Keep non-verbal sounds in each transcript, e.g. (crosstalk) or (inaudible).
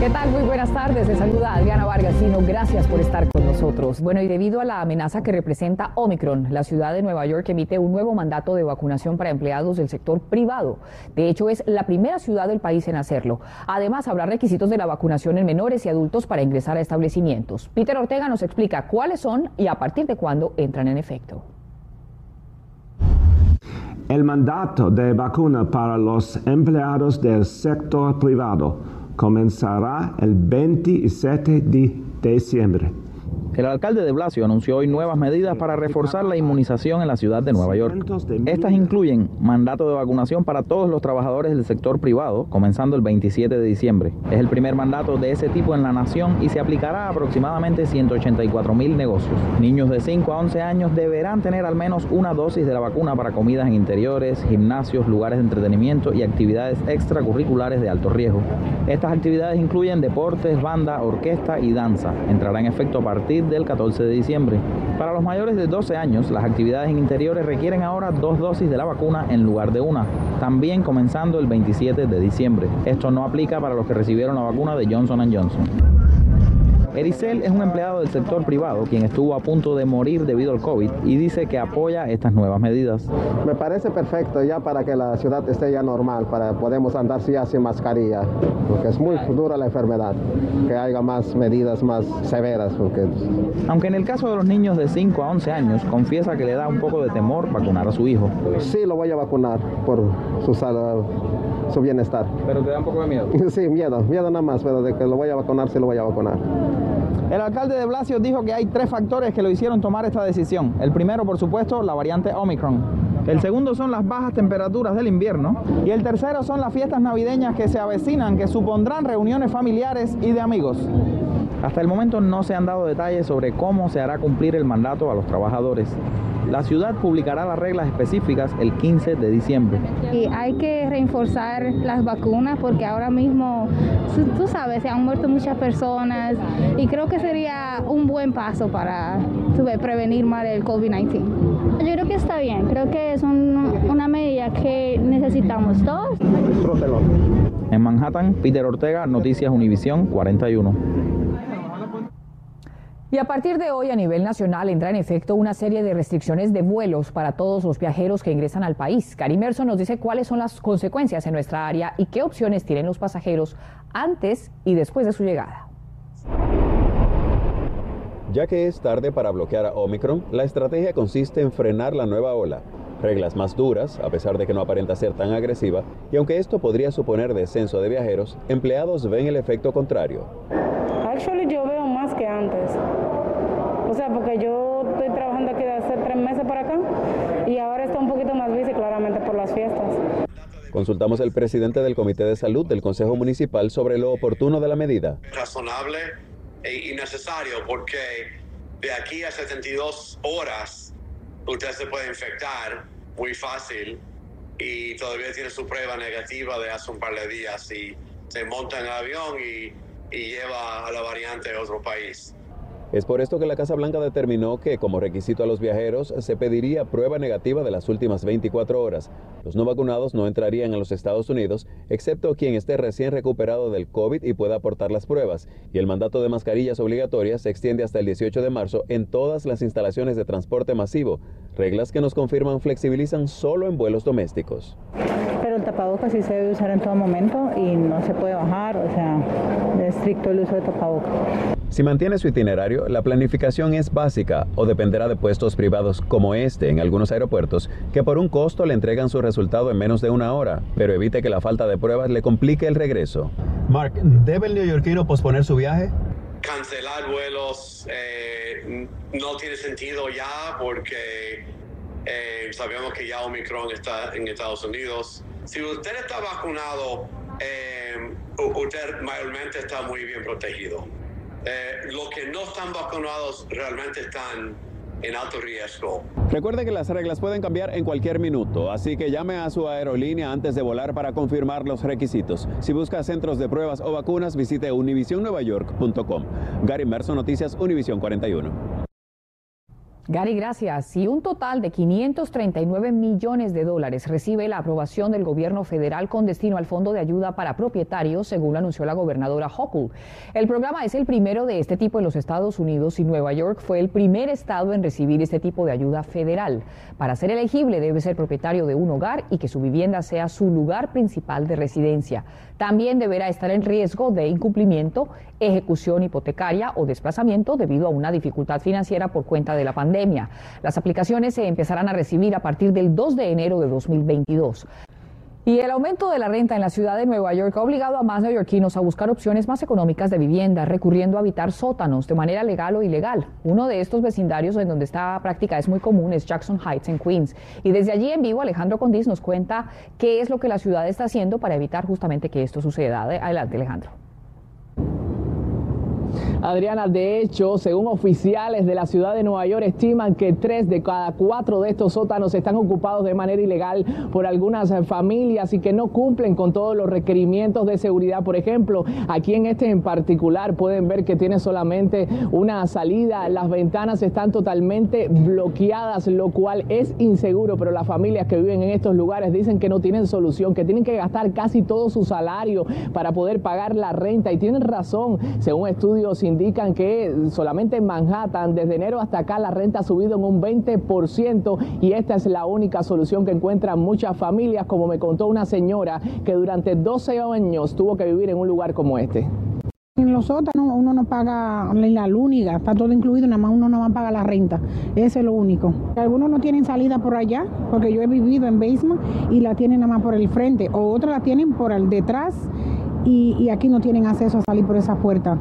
¿Qué tal? Muy buenas tardes. Les saluda Adriana Vargasino. Gracias por estar con nosotros. Bueno, y debido a la amenaza que representa Omicron, la ciudad de Nueva York emite un nuevo mandato de vacunación para empleados del sector privado. De hecho, es la primera ciudad del país en hacerlo. Además, habrá requisitos de la vacunación en menores y adultos para ingresar a establecimientos. Peter Ortega nos explica cuáles son y a partir de cuándo entran en efecto. El mandato de vacuna para los empleados del sector privado comenzará el 27 de diciembre. El alcalde de Blasio anunció hoy nuevas medidas para reforzar la inmunización en la ciudad de Nueva York. Estas incluyen mandato de vacunación para todos los trabajadores del sector privado, comenzando el 27 de diciembre. Es el primer mandato de ese tipo en la nación y se aplicará a aproximadamente 184 mil negocios. Niños de 5 a 11 años deberán tener al menos una dosis de la vacuna para comidas en interiores, gimnasios, lugares de entretenimiento y actividades extracurriculares de alto riesgo. Estas actividades incluyen deportes, banda, orquesta y danza. Entrará en efecto a partir del 14 de diciembre. Para los mayores de 12 años, las actividades en interiores requieren ahora dos dosis de la vacuna en lugar de una, también comenzando el 27 de diciembre. Esto no aplica para los que recibieron la vacuna de Johnson Johnson. Ericel es un empleado del sector privado quien estuvo a punto de morir debido al COVID y dice que apoya estas nuevas medidas. Me parece perfecto ya para que la ciudad esté ya normal, para podemos andar ya sin mascarilla, porque es muy dura la enfermedad, que haya más medidas más severas. Porque... Aunque en el caso de los niños de 5 a 11 años, confiesa que le da un poco de temor vacunar a su hijo. Sí, lo voy a vacunar por su salud su bienestar. ¿Pero te da un poco de miedo? (laughs) Sí, miedo, miedo nada más, pero de que lo voy a vacunar, sí lo voy a vacunar. El alcalde de Blasio dijo que hay tres factores que lo hicieron tomar esta decisión. El primero, por supuesto, la variante Omicron. El segundo son las bajas temperaturas del invierno. Y el tercero son las fiestas navideñas que se avecinan, que supondrán reuniones familiares y de amigos. Hasta el momento no se han dado detalles sobre cómo se hará cumplir el mandato a los trabajadores. La ciudad publicará las reglas específicas el 15 de diciembre. Y hay que reforzar las vacunas porque ahora mismo, tú sabes, se han muerto muchas personas y creo que sería un buen paso para prevenir más el COVID-19. Yo creo que está bien, creo que es una medida que necesitamos todos. En Manhattan, Peter Ortega, Noticias Univisión 41. Y a partir de hoy a nivel nacional entra en efecto una serie de restricciones de vuelos para todos los viajeros que ingresan al país. Carimerso nos dice cuáles son las consecuencias en nuestra área y qué opciones tienen los pasajeros antes y después de su llegada. Ya que es tarde para bloquear a Omicron, la estrategia consiste en frenar la nueva ola. Reglas más duras, a pesar de que no aparenta ser tan agresiva, y aunque esto podría suponer descenso de viajeros, empleados ven el efecto contrario. Actually, yo veo más que antes. O sea, porque yo estoy trabajando aquí de hace tres meses para acá y ahora está un poquito más bici claramente por las fiestas. Consultamos al presidente del Comité de Salud del Consejo Municipal sobre lo oportuno de la medida. Razonable e innecesario porque de aquí a 72 horas usted se puede infectar muy fácil y todavía tiene su prueba negativa de hace un par de días y se monta en el avión y, y lleva a la variante a otro país. Es por esto que la Casa Blanca determinó que como requisito a los viajeros se pediría prueba negativa de las últimas 24 horas. Los no vacunados no entrarían a los Estados Unidos, excepto quien esté recién recuperado del COVID y pueda aportar las pruebas. Y el mandato de mascarillas obligatorias se extiende hasta el 18 de marzo en todas las instalaciones de transporte masivo, reglas que nos confirman flexibilizan solo en vuelos domésticos. Pero el tapabocas sí se debe usar en todo momento y no se puede bajar, o sea, es estricto el uso de tapabocas. Si mantiene su itinerario, la planificación es básica o dependerá de puestos privados como este en algunos aeropuertos que por un costo le entregan su resultado en menos de una hora, pero evite que la falta de pruebas le complique el regreso. Mark, ¿debe el neoyorquino posponer su viaje? Cancelar vuelos eh, no tiene sentido ya porque eh, sabemos que ya Omicron está en Estados Unidos. Si usted está vacunado, eh, usted mayormente está muy bien protegido. Eh, los que no están vacunados realmente están en alto riesgo. Recuerde que las reglas pueden cambiar en cualquier minuto, así que llame a su aerolínea antes de volar para confirmar los requisitos. Si busca centros de pruebas o vacunas, visite univisionnuevayork.com. Gary Merso, Noticias Univisión 41. Gary, gracias. Y un total de 539 millones de dólares recibe la aprobación del gobierno federal con destino al Fondo de Ayuda para Propietarios, según anunció la gobernadora Hochul. El programa es el primero de este tipo en los Estados Unidos y Nueva York fue el primer estado en recibir este tipo de ayuda federal. Para ser elegible debe ser propietario de un hogar y que su vivienda sea su lugar principal de residencia. También deberá estar en riesgo de incumplimiento, ejecución hipotecaria o desplazamiento debido a una dificultad financiera por cuenta de la pandemia. Las aplicaciones se empezarán a recibir a partir del 2 de enero de 2022. Y el aumento de la renta en la ciudad de Nueva York ha obligado a más neoyorquinos a buscar opciones más económicas de vivienda, recurriendo a habitar sótanos de manera legal o ilegal. Uno de estos vecindarios en donde esta práctica es muy común es Jackson Heights en Queens. Y desde allí en vivo Alejandro Condis nos cuenta qué es lo que la ciudad está haciendo para evitar justamente que esto suceda. Adelante Alejandro. Adriana, de hecho, según oficiales de la ciudad de Nueva York, estiman que tres de cada cuatro de estos sótanos están ocupados de manera ilegal por algunas familias y que no cumplen con todos los requerimientos de seguridad. Por ejemplo, aquí en este en particular pueden ver que tiene solamente una salida, las ventanas están totalmente bloqueadas, lo cual es inseguro, pero las familias que viven en estos lugares dicen que no tienen solución, que tienen que gastar casi todo su salario para poder pagar la renta y tienen razón, según estudios indican que solamente en Manhattan, desde enero hasta acá, la renta ha subido en un 20% y esta es la única solución que encuentran muchas familias, como me contó una señora que durante 12 años tuvo que vivir en un lugar como este. En los sótanos uno no paga la lúniga, está todo incluido, nada más uno no va a pagar la renta. Eso es lo único. Algunos no tienen salida por allá, porque yo he vivido en basement y la tienen nada más por el frente, o otros la tienen por el detrás y, y aquí no tienen acceso a salir por esa puerta.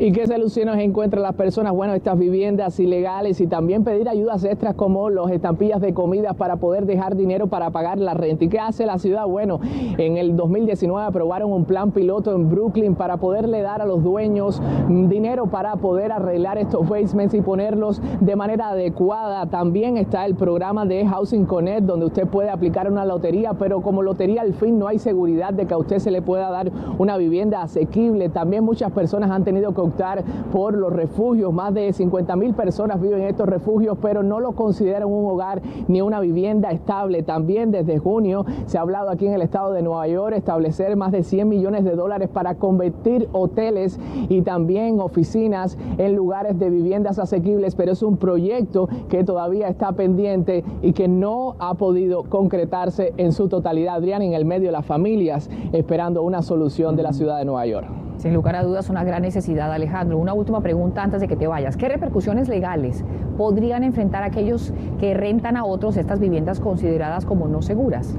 ¿Y qué soluciones encuentran las personas? Bueno, estas viviendas ilegales y también pedir ayudas extras como los estampillas de comida para poder dejar dinero para pagar la renta. ¿Y qué hace la ciudad? Bueno, en el 2019 aprobaron un plan piloto en Brooklyn para poderle dar a los dueños dinero para poder arreglar estos basements y ponerlos de manera adecuada. También está el programa de Housing Connect donde usted puede aplicar una lotería, pero como lotería al fin no hay seguridad de que a usted se le pueda dar una vivienda asequible. También muchas personas han tenido que optar por los refugios. Más de 50 mil personas viven en estos refugios, pero no lo consideran un hogar ni una vivienda estable. También desde junio se ha hablado aquí en el estado de Nueva York establecer más de 100 millones de dólares para convertir hoteles y también oficinas en lugares de viviendas asequibles, pero es un proyecto que todavía está pendiente y que no ha podido concretarse en su totalidad. Adrián, en el medio de las familias esperando una solución de la ciudad de Nueva York. Sin lugar a dudas, una gran necesidad, Alejandro. Una última pregunta antes de que te vayas. ¿Qué repercusiones legales podrían enfrentar aquellos que rentan a otros estas viviendas consideradas como no seguras?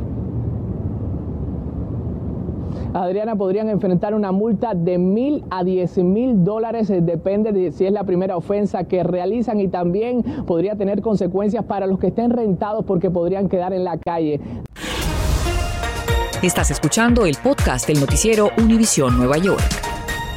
Adriana, podrían enfrentar una multa de mil a diez mil dólares, depende de si es la primera ofensa que realizan y también podría tener consecuencias para los que estén rentados porque podrían quedar en la calle. Estás escuchando el podcast del noticiero Univisión Nueva York.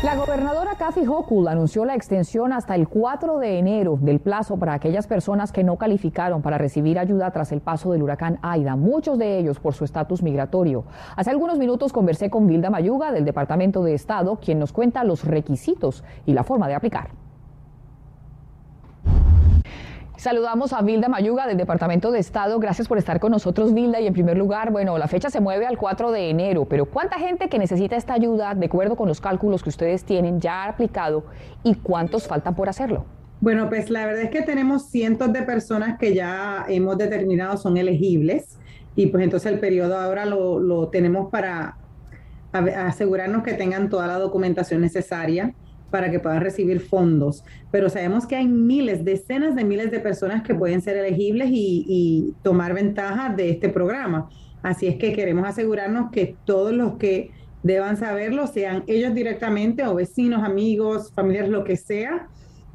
La gobernadora Kathy Hochul anunció la extensión hasta el 4 de enero del plazo para aquellas personas que no calificaron para recibir ayuda tras el paso del huracán Aida, muchos de ellos por su estatus migratorio. Hace algunos minutos conversé con Vilda Mayuga del Departamento de Estado, quien nos cuenta los requisitos y la forma de aplicar. Saludamos a Vilda Mayuga del Departamento de Estado. Gracias por estar con nosotros, Vilda. Y en primer lugar, bueno, la fecha se mueve al 4 de enero, pero ¿cuánta gente que necesita esta ayuda, de acuerdo con los cálculos que ustedes tienen, ya ha aplicado y cuántos faltan por hacerlo? Bueno, pues la verdad es que tenemos cientos de personas que ya hemos determinado son elegibles y pues entonces el periodo ahora lo, lo tenemos para asegurarnos que tengan toda la documentación necesaria para que puedan recibir fondos. Pero sabemos que hay miles, decenas de miles de personas que pueden ser elegibles y, tomar ventaja de este programa. Así es que queremos asegurarnos que todos los que deban saberlo, sean ellos directamente o vecinos, amigos, familiares, lo que sea,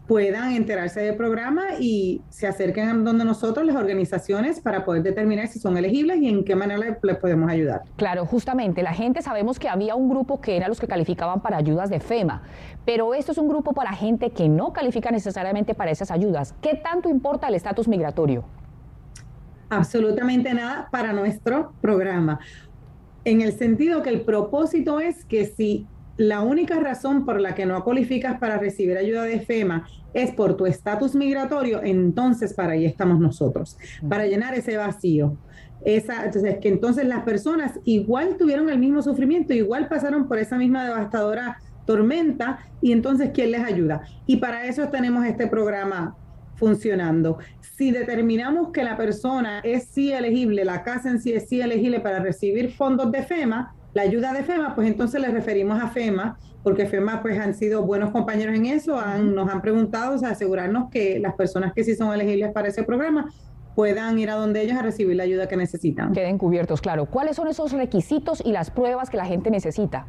puedan enterarse del programa y se acerquen a donde nosotros, las organizaciones, para poder determinar si son elegibles y en qué manera les, podemos ayudar. Claro, justamente, la gente sabemos que había un grupo que era los que calificaban para ayudas de FEMA, pero esto es un grupo para gente que no califica necesariamente para esas ayudas. ¿Qué tanto importa el estatus migratorio? Absolutamente nada para nuestro programa, en el sentido que el propósito es que si la única razón por la que no cualificas para recibir ayuda de FEMA es por tu estatus migratorio, entonces para ahí estamos nosotros, para llenar ese vacío. Esa, entonces, que entonces las personas igual tuvieron el mismo sufrimiento, igual pasaron por esa misma devastadora tormenta y entonces ¿quién les ayuda? Y para eso tenemos este programa funcionando. Si determinamos que la persona es sí elegible, la casa en sí es sí elegible para recibir fondos de FEMA, la ayuda de FEMA, pues entonces le referimos a FEMA, porque FEMA pues han sido buenos compañeros en eso, nos han preguntado, o sea, asegurarnos que las personas que sí son elegibles para ese programa puedan ir a donde ellos a recibir la ayuda que necesitan. Queden cubiertos, claro. ¿Cuáles son esos requisitos y las pruebas que la gente necesita?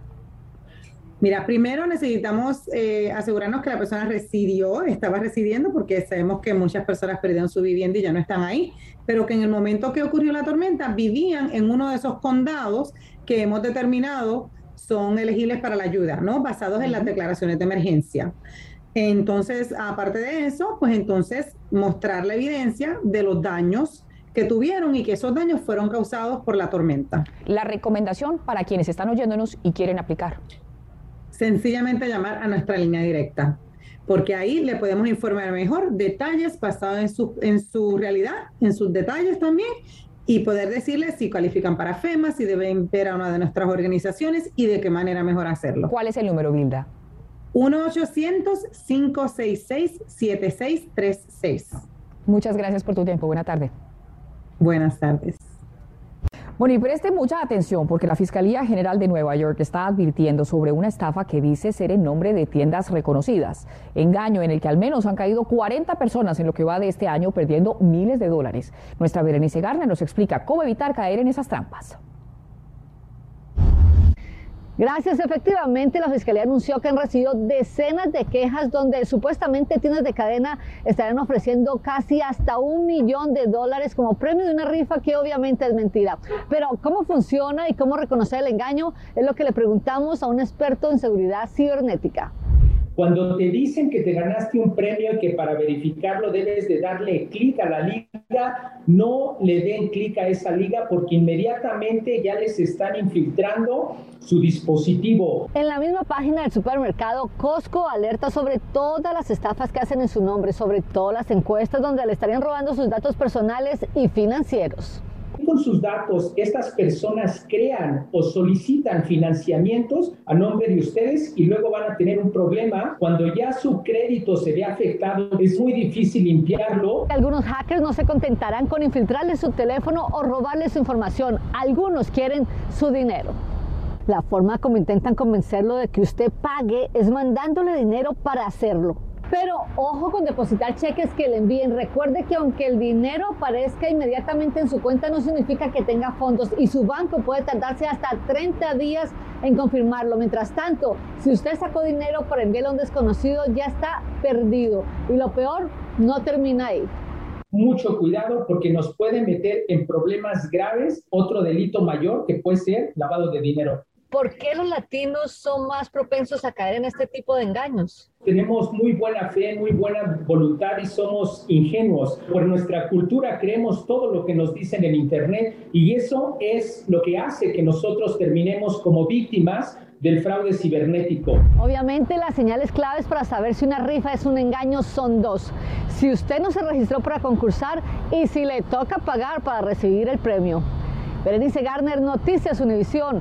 Mira, primero necesitamos eh, asegurarnos que la persona residió, estaba residiendo, porque sabemos que muchas personas perdieron su vivienda y ya no están ahí, pero que en el momento que ocurrió la tormenta vivían en uno de esos condados que hemos determinado son elegibles para la ayuda, ¿no? Basados en las declaraciones de emergencia. Entonces, aparte de eso, pues entonces mostrar la evidencia de los daños que tuvieron y que esos daños fueron causados por la tormenta. La recomendación para quienes están oyéndonos y quieren aplicar sencillamente llamar a nuestra línea directa, porque ahí le podemos informar mejor detalles basados en su, en su realidad, en sus detalles también, y poder decirles si califican para FEMA, si deben ver a una de nuestras organizaciones y de qué manera mejor hacerlo. ¿Cuál es el número, Bilda? 1-800-566-7636. Muchas gracias por tu tiempo. Buena tarde. Buenas tardes. Bueno, y preste mucha atención porque la Fiscalía General de Nueva York está advirtiendo sobre una estafa que dice ser en nombre de tiendas reconocidas. Engaño en el que al menos han caído 40 personas en lo que va de este año perdiendo miles de dólares. Nuestra Berenice Garner nos explica cómo evitar caer en esas trampas. Gracias. Efectivamente, la Fiscalía anunció que han recibido decenas de quejas donde supuestamente tiendas de cadena estarán ofreciendo casi hasta un millón de dólares como premio de una rifa que obviamente es mentira. Pero ¿cómo funciona y cómo reconocer el engaño? Es lo que le preguntamos a un experto en seguridad cibernética. Cuando te dicen que te ganaste un premio y que para verificarlo debes de darle clic a la liga, no le den clic a esa liga porque inmediatamente ya les están infiltrando su dispositivo. En la misma página del supermercado, Costco alerta sobre todas las estafas que hacen en su nombre, sobre todas las encuestas donde le estarían robando sus datos personales y financieros con sus datos estas personas crean o solicitan financiamientos a nombre de ustedes y luego van a tener un problema cuando ya su crédito se ve afectado. Es muy difícil limpiarlo. Algunos hackers no se contentarán con infiltrarle su teléfono o robarle su información. Algunos quieren su dinero. La forma como intentan convencerlo de que usted pague es mandándole dinero para hacerlo. Pero ojo con depositar cheques que le envíen. Recuerde que aunque el dinero aparezca inmediatamente en su cuenta, no significa que tenga fondos y su banco puede tardarse hasta 30 días en confirmarlo. Mientras tanto, si usted sacó dinero para enviarlo a un desconocido, ya está perdido. Y lo peor, no termina ahí mucho cuidado porque nos puede meter en problemas graves, otro delito mayor que puede ser lavado de dinero. ¿Por qué los latinos son más propensos a caer en este tipo de engaños? Tenemos muy buena fe, muy buena voluntad y somos ingenuos. Por nuestra cultura creemos todo lo que nos dicen en Internet y eso es lo que hace que nosotros terminemos como víctimas del fraude cibernético. Obviamente las señales claves para saber si una rifa es un engaño son dos. Si usted no se registró para concursar y si le toca pagar para recibir el premio. Berenice Garner, Noticias Univisión